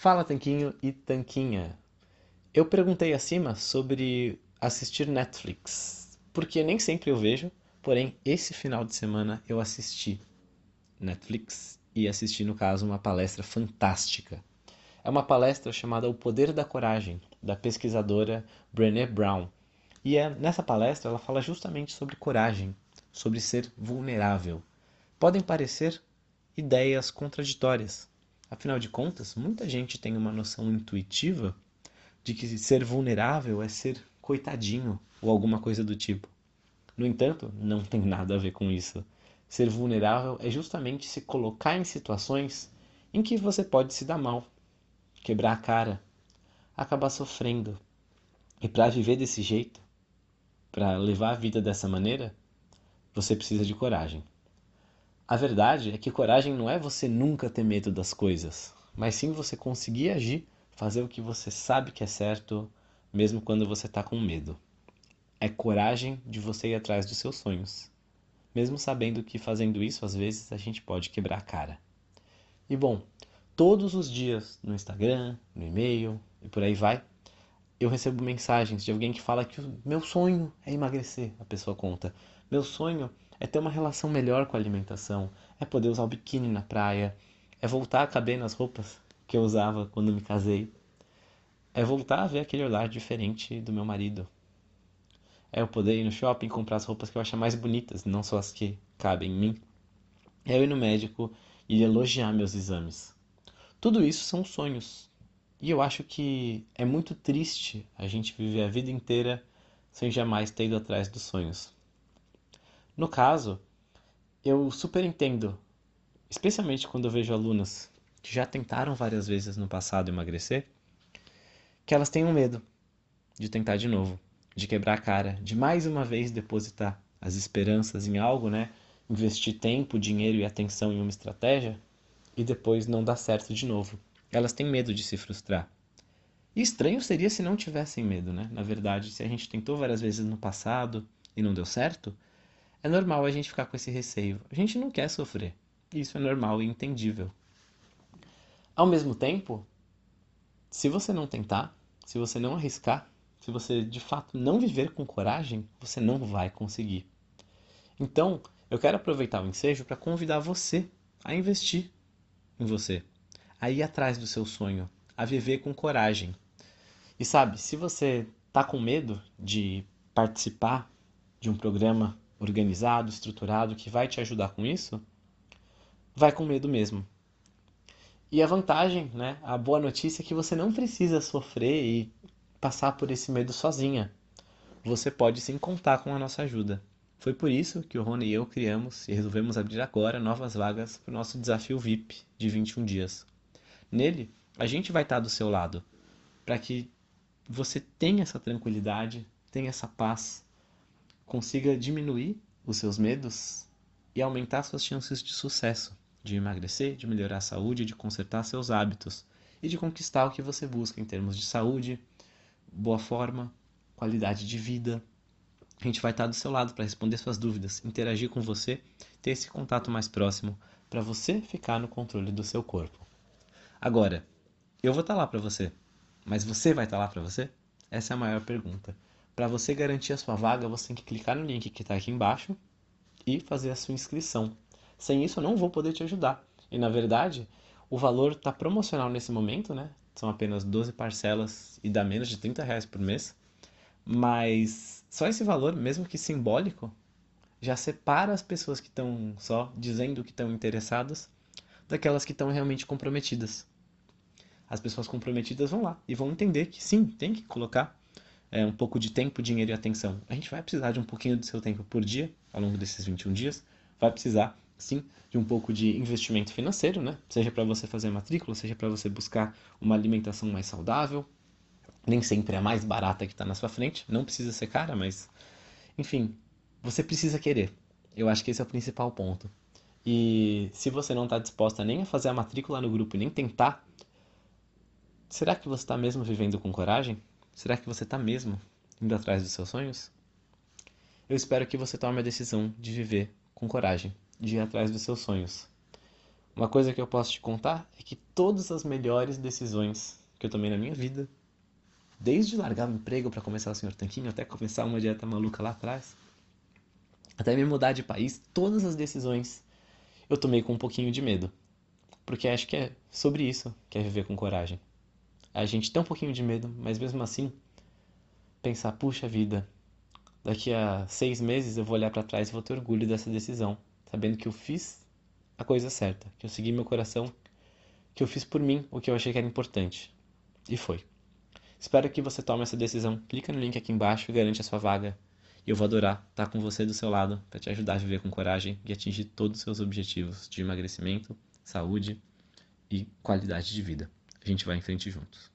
Fala Tanquinho e Tanquinha. Eu perguntei acima sobre assistir Netflix, porque nem sempre eu vejo, porém esse final de semana eu assisti Netflix e assisti no caso uma palestra fantástica. É uma palestra chamada O Poder da Coragem, da pesquisadora Brené Brown. E é, nessa palestra ela fala justamente sobre coragem, sobre ser vulnerável. Podem parecer ideias contraditórias, Afinal de contas, muita gente tem uma noção intuitiva de que ser vulnerável é ser coitadinho ou alguma coisa do tipo. No entanto, não tem nada a ver com isso. Ser vulnerável é justamente se colocar em situações em que você pode se dar mal, quebrar a cara, acabar sofrendo. E para viver desse jeito, para levar a vida dessa maneira, você precisa de coragem. A verdade é que coragem não é você nunca ter medo das coisas, mas sim você conseguir agir, fazer o que você sabe que é certo, mesmo quando você está com medo. É coragem de você ir atrás dos seus sonhos, mesmo sabendo que fazendo isso às vezes a gente pode quebrar a cara. E bom, todos os dias no Instagram, no e-mail e por aí vai, eu recebo mensagens de alguém que fala que o meu sonho é emagrecer, a pessoa conta. Meu sonho ter uma relação melhor com a alimentação, é poder usar o biquíni na praia, é voltar a caber nas roupas que eu usava quando me casei, é voltar a ver aquele olhar diferente do meu marido. É eu poder ir no shopping comprar as roupas que eu acho mais bonitas, não só as que cabem em mim. É eu ir no médico e elogiar meus exames. Tudo isso são sonhos. E eu acho que é muito triste a gente viver a vida inteira sem jamais ter ido atrás dos sonhos. No caso, eu super entendo, especialmente quando eu vejo alunas que já tentaram várias vezes no passado emagrecer, que elas tenham medo de tentar de novo, de quebrar a cara, de mais uma vez depositar as esperanças em algo, né? Investir tempo, dinheiro e atenção em uma estratégia e depois não dar certo de novo. Elas têm medo de se frustrar. E estranho seria se não tivessem medo, né? Na verdade, se a gente tentou várias vezes no passado e não deu certo, é normal a gente ficar com esse receio. A gente não quer sofrer. Isso é normal e entendível. Ao mesmo tempo, se você não tentar, se você não arriscar, se você de fato não viver com coragem, você não vai conseguir. Então, eu quero aproveitar o ensejo para convidar você a investir em você, a ir atrás do seu sonho, a viver com coragem. E sabe, se você tá com medo de participar de um programa organizado, estruturado, que vai te ajudar com isso, vai com medo mesmo. E a vantagem, né, a boa notícia é que você não precisa sofrer e passar por esse medo sozinha. Você pode sim contar com a nossa ajuda. Foi por isso que o Rony e eu criamos e resolvemos abrir agora novas vagas para o nosso desafio VIP de 21 dias. Nele, a gente vai estar do seu lado para que você tenha essa tranquilidade, tenha essa paz consiga diminuir os seus medos e aumentar suas chances de sucesso, de emagrecer, de melhorar a saúde, de consertar seus hábitos e de conquistar o que você busca em termos de saúde, boa forma, qualidade de vida. A gente vai estar do seu lado para responder suas dúvidas, interagir com você, ter esse contato mais próximo para você ficar no controle do seu corpo. Agora, eu vou estar lá para você, mas você vai estar lá para você? Essa é a maior pergunta. Para você garantir a sua vaga, você tem que clicar no link que está aqui embaixo e fazer a sua inscrição. Sem isso, eu não vou poder te ajudar. E na verdade, o valor está promocional nesse momento, né? São apenas 12 parcelas e dá menos de 30 reais por mês. Mas só esse valor, mesmo que simbólico, já separa as pessoas que estão só dizendo que estão interessadas daquelas que estão realmente comprometidas. As pessoas comprometidas vão lá e vão entender que sim, tem que colocar é, um pouco de tempo, dinheiro e atenção. A gente vai precisar de um pouquinho do seu tempo por dia, ao longo desses 21 dias. Vai precisar, sim, de um pouco de investimento financeiro, né? Seja para você fazer matrícula, seja para você buscar uma alimentação mais saudável. Nem sempre é a mais barata que está na sua frente. Não precisa ser cara, mas. Enfim, você precisa querer. Eu acho que esse é o principal ponto. E se você não está disposta nem a fazer a matrícula no grupo nem tentar, será que você está mesmo vivendo com coragem? Será que você está mesmo indo atrás dos seus sonhos? Eu espero que você tome a decisão de viver com coragem, de ir atrás dos seus sonhos. Uma coisa que eu posso te contar é que todas as melhores decisões que eu tomei na minha vida, desde largar o emprego para começar o Senhor Tanquinho até começar uma dieta maluca lá atrás, até me mudar de país, todas as decisões eu tomei com um pouquinho de medo. Porque acho que é sobre isso que é viver com coragem. A gente tem um pouquinho de medo, mas mesmo assim, pensar, puxa vida, daqui a seis meses eu vou olhar para trás e vou ter orgulho dessa decisão, sabendo que eu fiz a coisa certa, que eu segui meu coração, que eu fiz por mim o que eu achei que era importante. E foi. Espero que você tome essa decisão. Clica no link aqui embaixo e garante a sua vaga. E eu vou adorar estar com você do seu lado para te ajudar a viver com coragem e atingir todos os seus objetivos de emagrecimento, saúde e qualidade de vida. A gente vai em frente juntos.